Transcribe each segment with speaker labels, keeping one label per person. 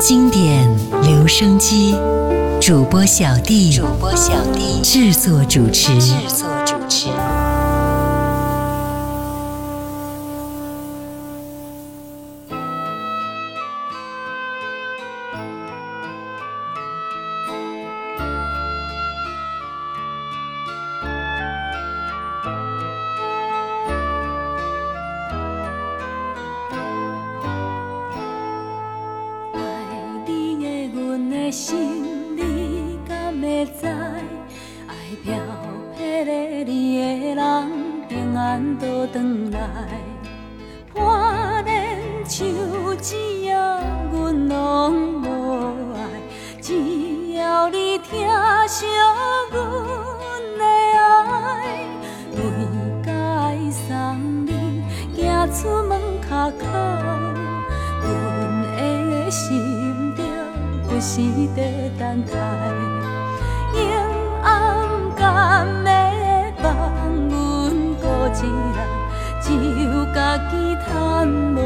Speaker 1: 经典留声机，主播小弟，主播小弟制作主持，制作主持。空，阮的心中不时地等待，阴暗甘的放阮孤一人，只有家己叹无。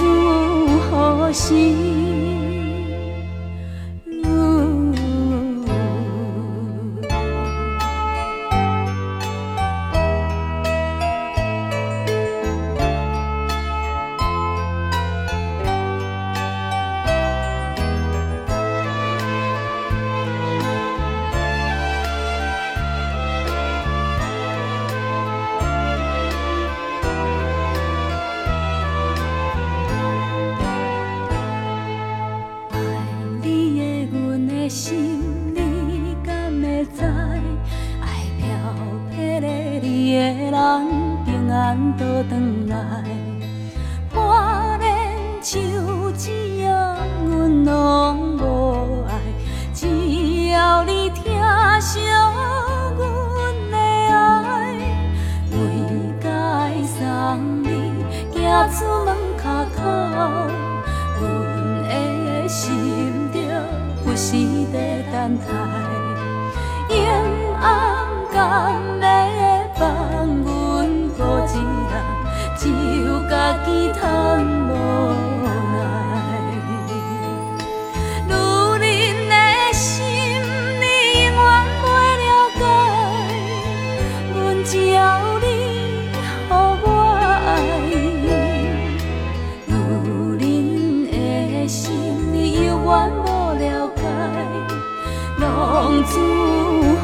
Speaker 1: 如何行来，半年就只样，阮拢无爱。只要你疼惜阮的爱，每届送你行出门口，阮的心着不时在等待，甘。只有家己叹无奈，女人的心你永远袂了解。阮只要你予我爱，女人的心你永远无了解，浪子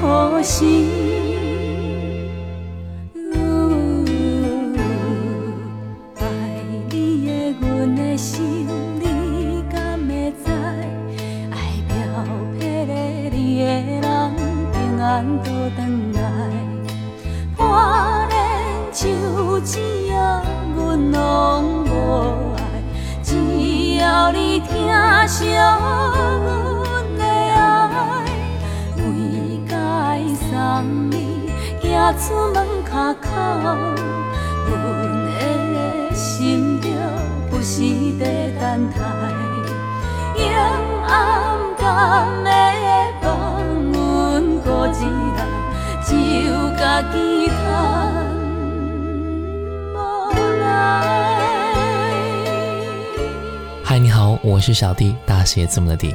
Speaker 1: 何时？想阮的爱为家三年出门卡口阮的心中不时会等待用眼光的望阮孤一人只有家己叹无奈
Speaker 2: 嗨，你好，我是小弟，大写字母的弟。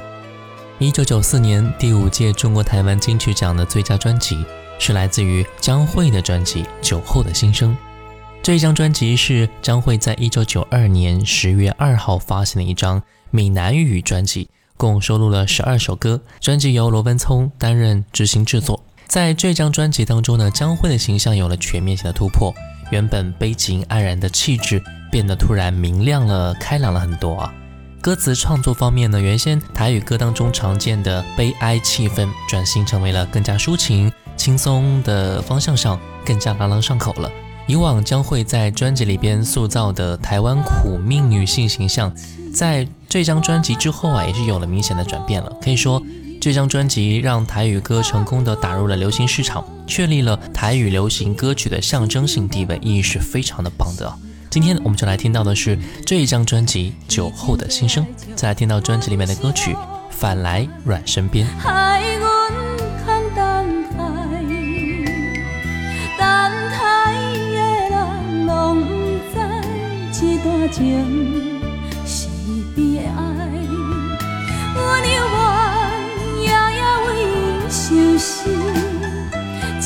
Speaker 2: 一九九四年第五届中国台湾金曲奖的最佳专辑是来自于张惠的专辑《酒后的心声》。这张专辑是张惠在一九九二年十月二号发行的一张闽南语专辑，共收录了十二首歌。专辑由罗文聪担任执行制作。在这张专辑当中呢，张惠的形象有了全面性的突破。原本悲情黯然的气质变得突然明亮了、开朗了很多啊。歌词创作方面呢，原先台语歌当中常见的悲哀气氛，转型成为了更加抒情、轻松的方向上，更加朗朗上口了。以往将会在专辑里边塑造的台湾苦命女性形象，在这张专辑之后啊，也是有了明显的转变了。可以说，这张专辑让台语歌成功的打入了流行市场，确立了台语流行歌曲的象征性地位，意义是非常的棒的。今天我们就来听到的是这一张专辑《酒后的心声》，再来听到专辑里面的歌曲《反来阮身边》。
Speaker 1: 情是悲哀，阮犹原夜夜为相思，一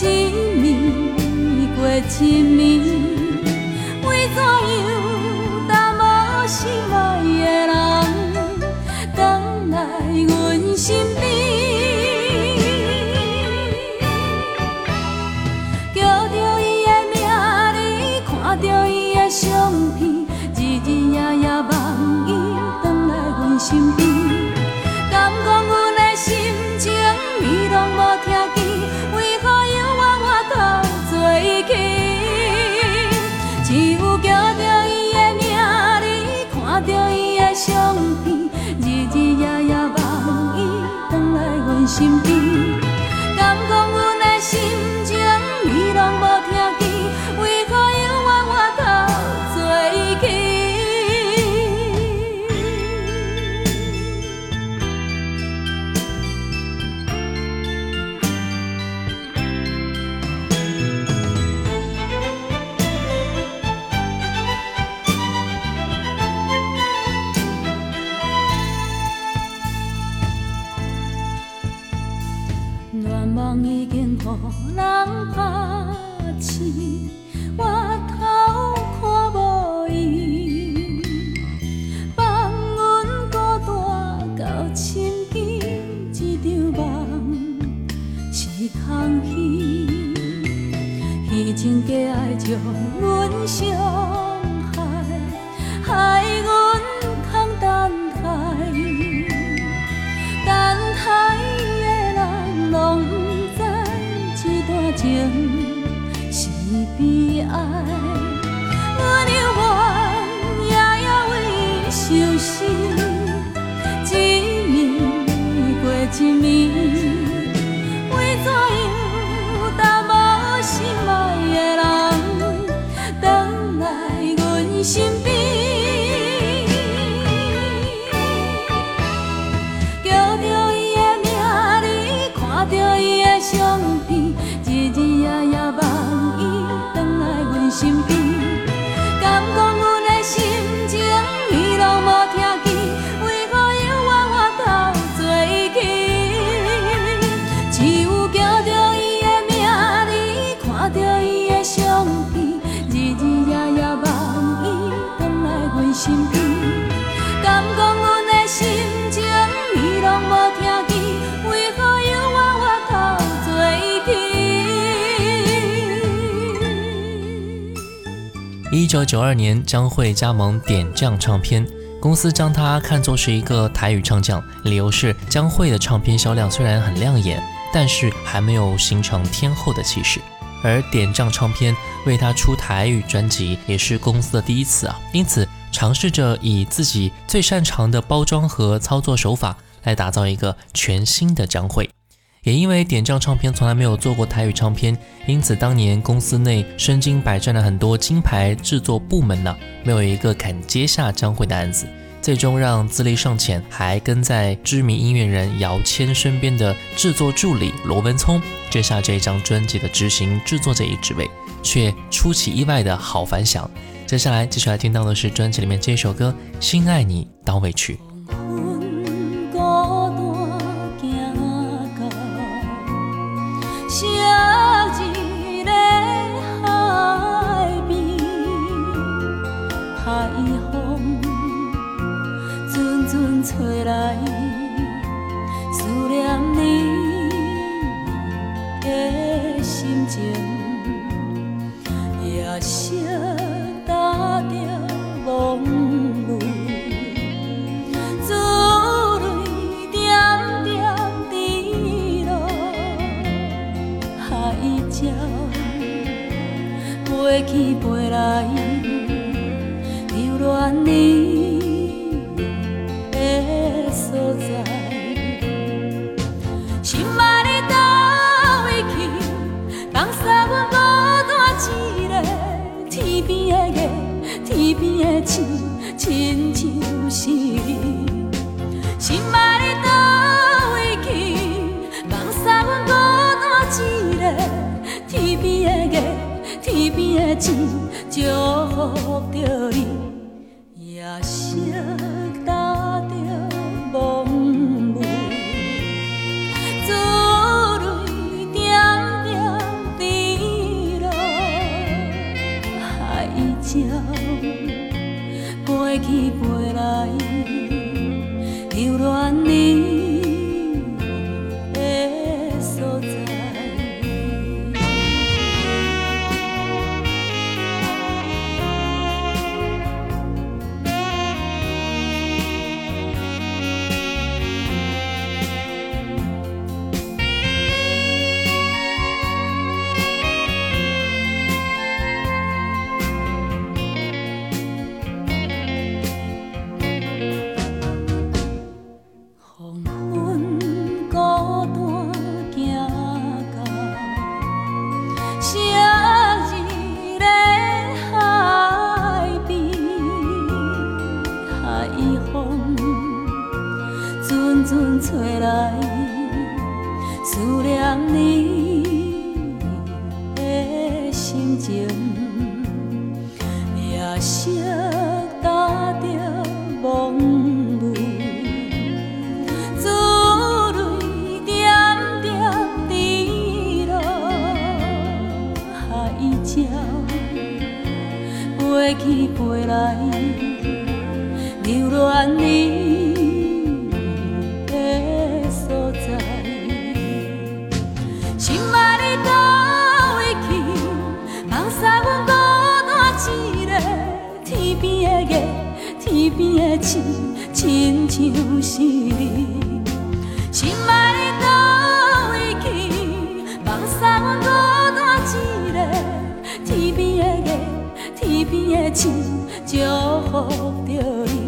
Speaker 1: 暝过一暝，一
Speaker 2: 九九二年，江蕙加盟点将唱片公司，将她看作是一个台语唱将，理由是江蕙的唱片销量虽然很亮眼，但是还没有形成天后的气势。而点将唱片为她出台语专辑，也是公司的第一次啊，因此尝试着以自己最擅长的包装和操作手法来打造一个全新的江蕙。也因为点将唱片从来没有做过台语唱片，因此当年公司内身经百战的很多金牌制作部门呢，没有一个肯接下张惠的案子，最终让资历尚浅还跟在知名音乐人姚谦身边的制作助理罗文聪接下这张专辑的执行制作这一职位，却出其意外的好反响。接下来继续来听到的是专辑里面这首歌《心爱你当委屈》。
Speaker 1: 吹来。天边的星，亲像是你。心爱的倒位去？放下阮孤单一个，天边的月，天边的星，祝福着你，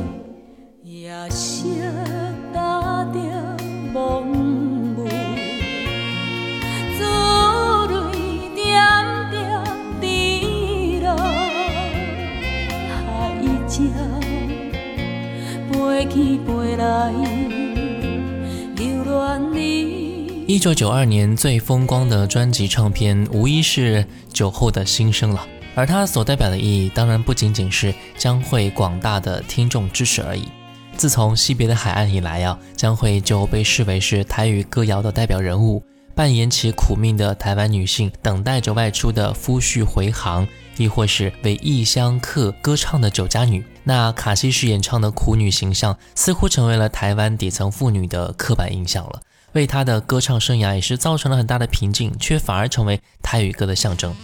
Speaker 2: 一九九二年最风光的专辑唱片，无疑是酒后的心声了。而它所代表的意义，当然不仅仅是将会广大的听众支持而已。自从《惜别的海岸》以来啊，将会就被视为是台语歌谣的代表人物，扮演起苦命的台湾女性等待着外出的夫婿回航，亦或是为异乡客歌唱的酒家女。那卡西式演唱的苦女形象，似乎成为了台湾底层妇女的刻板印象了。为他的歌唱生涯也是造成了很大的瓶颈，却反而成为台语歌的象征。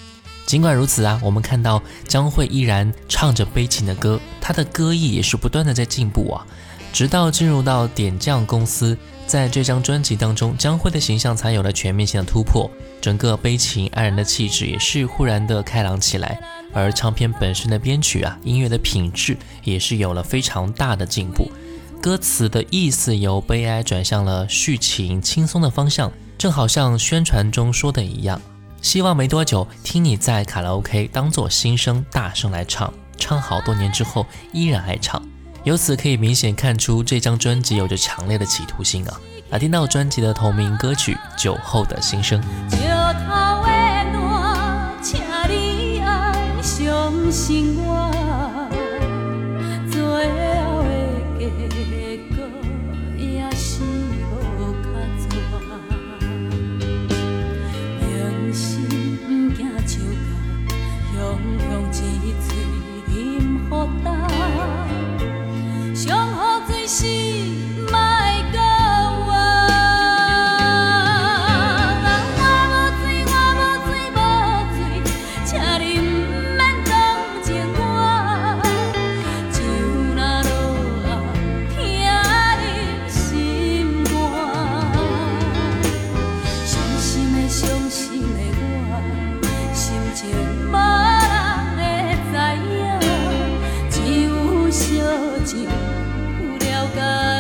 Speaker 2: 尽管如此啊，我们看到江蕙依然唱着悲情的歌，她的歌艺也是不断的在进步啊。直到进入到点将公司，在这张专辑当中，江蕙的形象才有了全面性的突破，整个悲情黯然的气质也是忽然的开朗起来。而唱片本身的编曲啊，音乐的品质也是有了非常大的进步。歌词的意思由悲哀转向了叙情、轻松的方向，正好像宣传中说的一样。希望没多久，听你在卡拉 OK 当做心声大声来唱，唱好多年之后依然爱唱。由此可以明显看出这张专辑有着强烈的企图心啊！来听到专辑的同名歌曲《酒后的心声》。
Speaker 1: 心。
Speaker 2: love.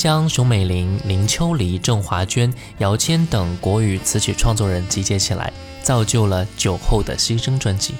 Speaker 2: 将熊美玲、林秋离、郑华娟、姚谦等国语词曲创作人集结起来，造就了《酒后的新生》专辑。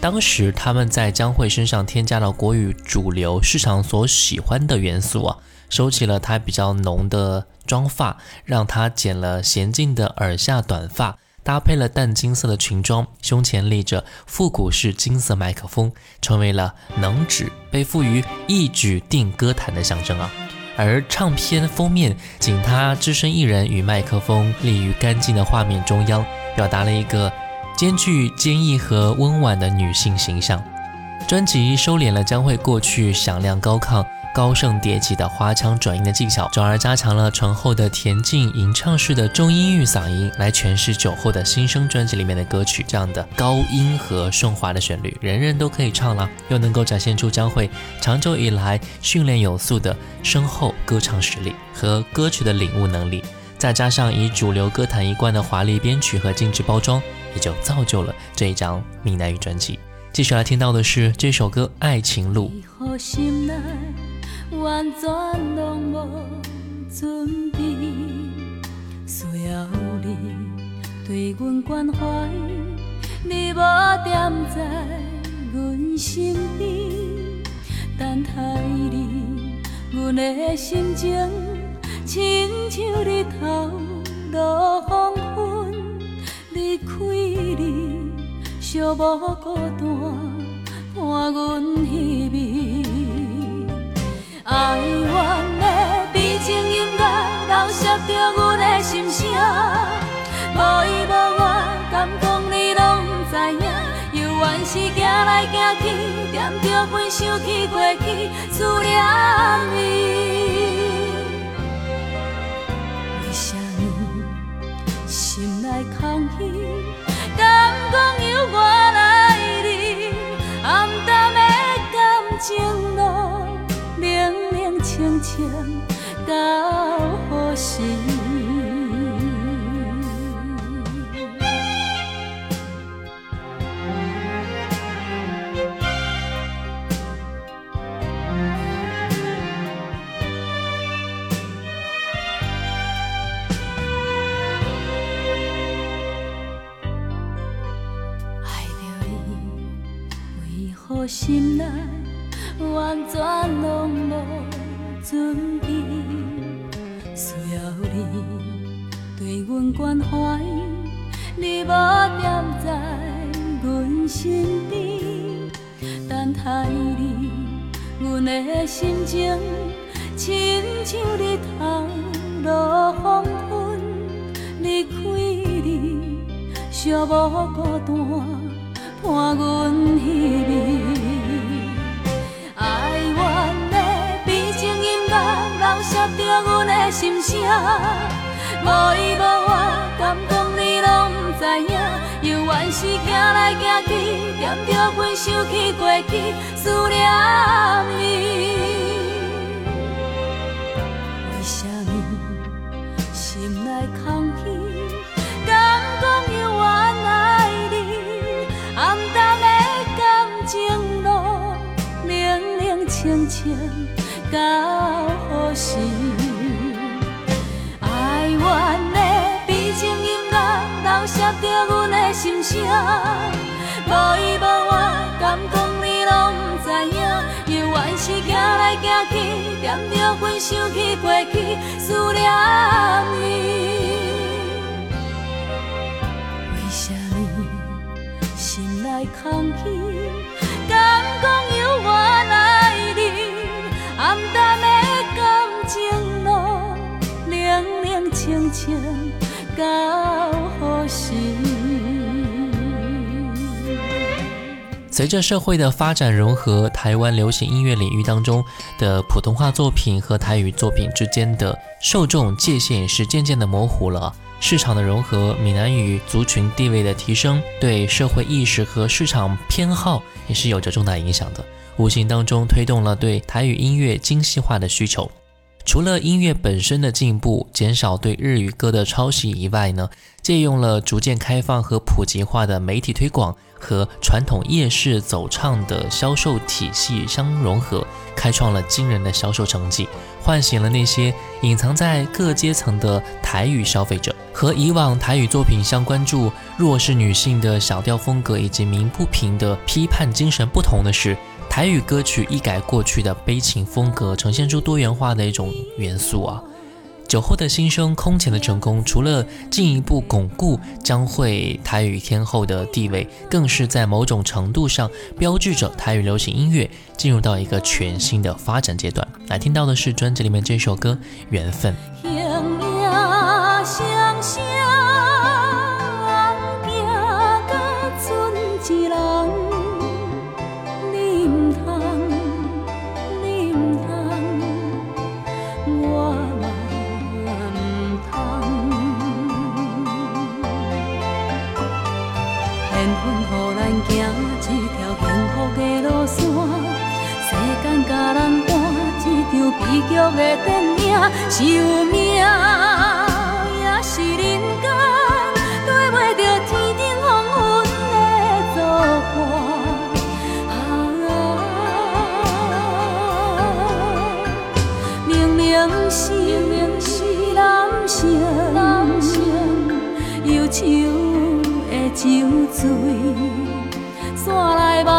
Speaker 2: 当时他们在江蕙身上添加了国语主流市场所喜欢的元素啊，收起了她比较浓的妆发，让她剪了娴静的耳下短发，搭配了淡金色的裙装，胸前立着复古式金色麦克风，成为了能指被赋予一举定歌坛的象征啊。而唱片封面，仅她只身一人与麦克风立于干净的画面中央，表达了一个兼具坚毅和温婉的女性形象。专辑收敛了将会过去响亮高亢。高声叠起的花腔转音的技巧，转而加强了醇厚的恬静吟唱式的中音域嗓音，来诠释酒后的新生专辑里面的歌曲。这样的高音和顺滑的旋律，人人都可以唱了，又能够展现出将会长久以来训练有素的深厚歌唱实力和歌曲的领悟能力，再加上以主流歌坛一贯的华丽编曲和精致包装，也就造就了这一张闽南语专辑。继续来听到的是这首歌《爱情路》。
Speaker 1: 完全拢无准备，需要你对阮关怀，你无踮在阮身边，等待你，阮的心情亲像日头落黄昏，离开你，寂寞孤单，伴阮稀微。哀怨的悲情音乐，勾写着阮的心声。无依无我，感动你拢知影。犹原是行来行去，惦着回想起过去，思念你。为什么心内空虚？敢讲由我来你？暗淡的感情。到何时？爱着你，为何心内？完全拢无准备需要你对阮关怀，你无黏在阮身边，等待你，阮的心情亲像日头落黄昏，离开你寂寞孤单伴阮稀微。着阮的心声。无依无我，敢讲你拢不知影？犹原是行来行去，惦着阮想起过去，思念你。为什么心内空虚？敢讲犹原爱你？暗淡的感情路，冷冷清清，到何时？哀怨的悲情音乐，留下着阮的心声。无依无我，敢讲你拢不知影？犹原是行来行去，念着阮想起过去，思念你。为什么心内空虚？敢讲犹原清清，到何时？
Speaker 2: 随着社会的发展融合，台湾流行音乐领域当中的普通话作品和台语作品之间的受众界限是渐渐的模糊了。市场的融合，闽南语族群地位的提升，对社会意识和市场偏好也是有着重大影响的，无形当中推动了对台语音乐精细化的需求。除了音乐本身的进步，减少对日语歌的抄袭以外呢，借用了逐渐开放和普及化的媒体推广和传统夜市走唱的销售体系相融合，开创了惊人的销售成绩，唤醒了那些隐藏在各阶层的台语消费者。和以往台语作品相关注弱势女性的小调风格以及鸣不平的批判精神不同的是。台语歌曲一改过去的悲情风格，呈现出多元化的一种元素啊。酒后的心声，空前的成功，除了进一步巩固将会台语天后的地位，更是在某种程度上标志着台语流行音乐进入到一个全新的发展阶段。来听到的是专辑里面这首歌《缘分》。
Speaker 1: 悲剧的电影是有命，也是人间对袂着天顶风云的作伴。啊明明是男性，忧愁的酒醉，山来梦。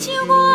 Speaker 1: 经过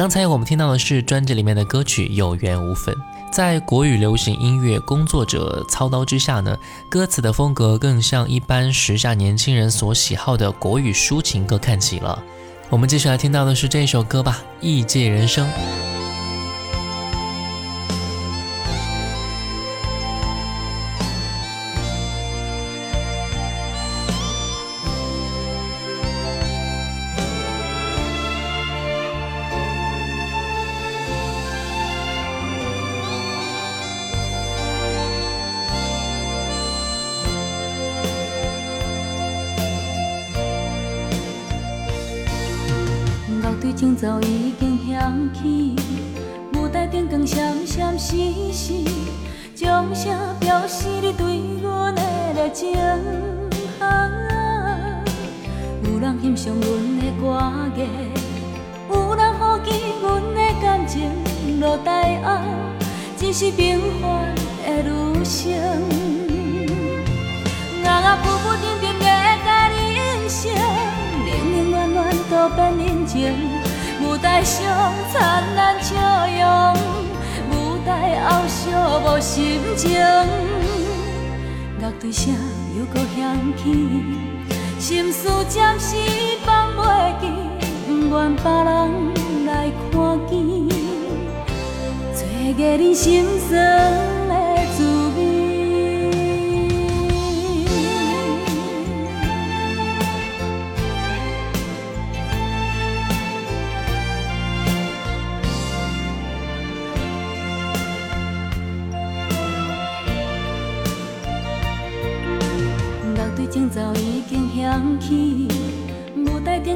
Speaker 2: 刚才我们听到的是专辑里面的歌曲《有缘无分》。在国语流行音乐工作者操刀之下呢，歌词的风格更像一般时下年轻人所喜好的国语抒情歌看齐了。我们继续来听到的是这首歌吧，《异界人生》。
Speaker 1: 情早已经响起，舞台灯光闪闪烁烁，掌声表示你对阮的热情。啊有人欣赏阮的歌。艺，有人好奇阮的感情落台后，只是平凡的女生。我我浮浮沉沉的甲人生，冷冷暖暖都变人情。台上灿烂笑容，舞台后寂无心情。乐队声又搁响起，心事暂时放袂记，不愿别人来看见，做个人心酸。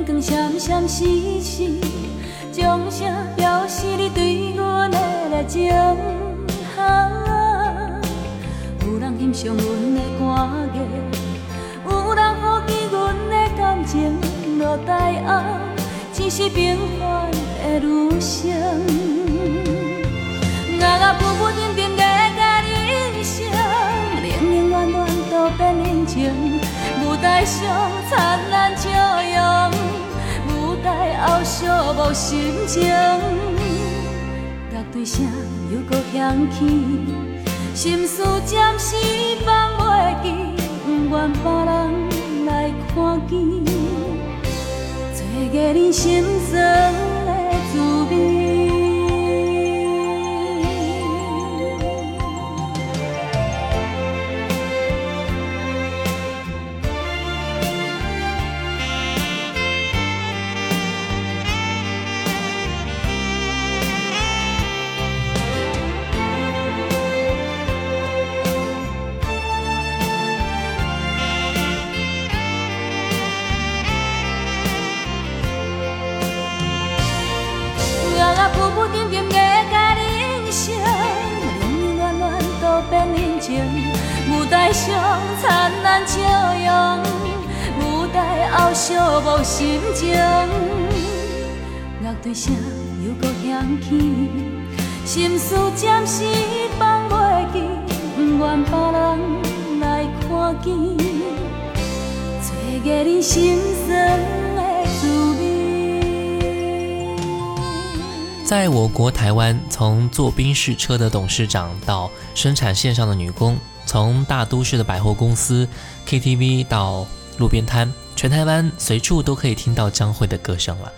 Speaker 1: 光闪闪烁烁，掌声表示你对阮的热情。啊有人欣赏阮的歌艺，有人好奇阮的感情落台后，只是平凡的女生。我我浮浮沉沉的甲人生，冷冷暖暖都变人情。舞台上灿烂笑容，后寂寞心情。乐队声又搁响起，心事暂时放袂记，不愿别人来看见，做个人心酸的滋味。心情，乐队声又搁响起，心事暂时放袂记，不愿别人来看见，做个人心酸的滋味。
Speaker 2: 在我国台湾，从坐宾士车的董事长到生产线上的女工，从大都市的百货公司、KTV 到路边摊。全台湾随处都可以听到江蕙的歌声了，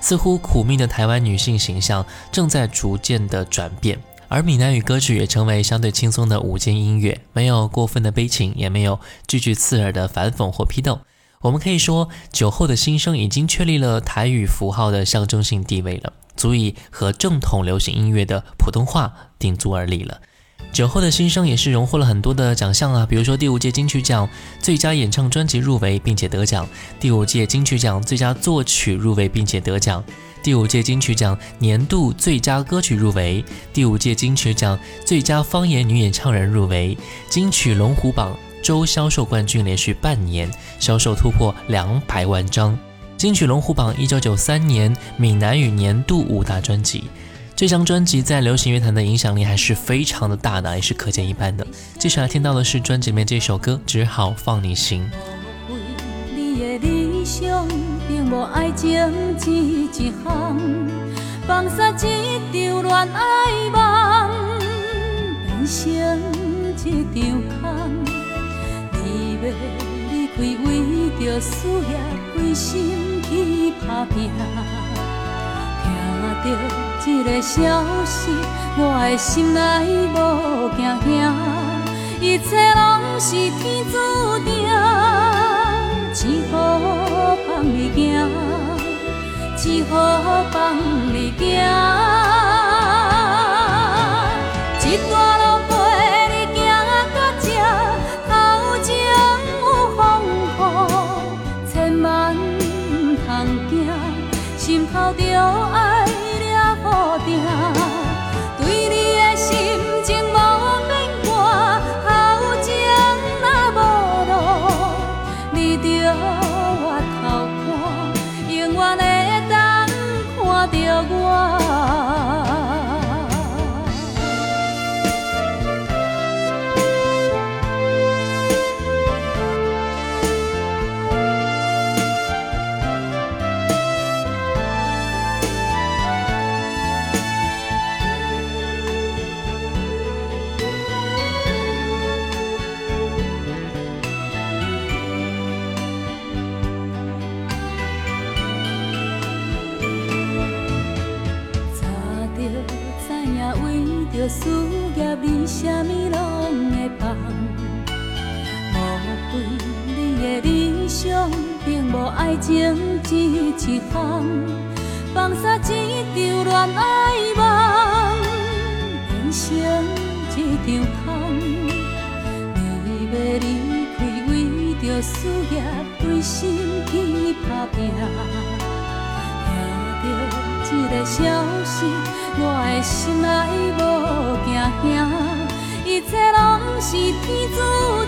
Speaker 2: 似乎苦命的台湾女性形象正在逐渐的转变，而闽南语歌曲也成为相对轻松的午间音乐，没有过分的悲情，也没有句句刺耳的反讽或批斗。我们可以说，酒后的心声已经确立了台语符号的象征性地位了，足以和正统流行音乐的普通话顶足而立了。酒后的心声也是荣获了很多的奖项啊，比如说第五届金曲奖最佳演唱专辑入围并且得奖，第五届金曲奖最佳作曲入围并且得奖，第五届金曲奖年度最佳歌曲入围，第五届金曲奖最佳方言女演唱人入围，金曲龙虎榜周销售冠军连续半年销售突破两百万张。金曲龙虎榜一九九三年闽南语年度五大专辑。这张专辑在流行乐坛的影响力还是非常的大的，也是可见一斑的。接下来听到的是专辑里面这首歌《只好放你行》。
Speaker 1: 你的理想并无爱情只一项，放下一场恋爱梦，变成一场空。你要离开，为着事业归心去打拼。听到这个消息，我的心内无惊惊，一切拢是天注定，只好放你行，只好放你行。一项，放下一场恋爱梦，变成一场空。你要离开，为着事业归心去打拼。听到这个消息，我的心内无惊惊，一切拢是天注定，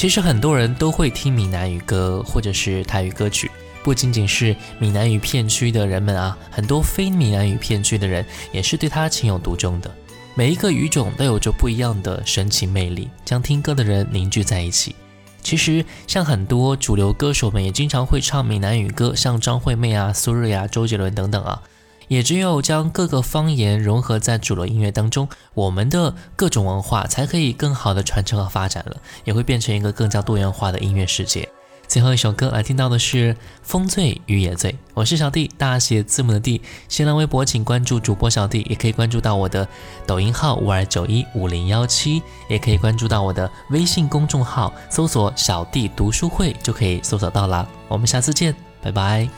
Speaker 2: 其实很多人都会听闽南语歌或者是台语歌曲，不仅仅是闽南语片区的人们啊，很多非闽南语片区的人也是对他情有独钟的。每一个语种都有着不一样的神奇魅力，将听歌的人凝聚在一起。其实像很多主流歌手们也经常会唱闽南语歌，像张惠妹啊、苏芮啊、周杰伦等等啊。也只有将各个方言融合在主流音乐当中，我们的各种文化才可以更好的传承和发展了，也会变成一个更加多元化的音乐世界。最后一首歌来听到的是《风醉雨也醉》，我是小弟，大写字母的弟。新浪微博请关注主播小弟，也可以关注到我的抖音号五二九一五零幺七，也可以关注到我的微信公众号，搜索“小弟读书会”就可以搜索到了。我们下次见，拜拜。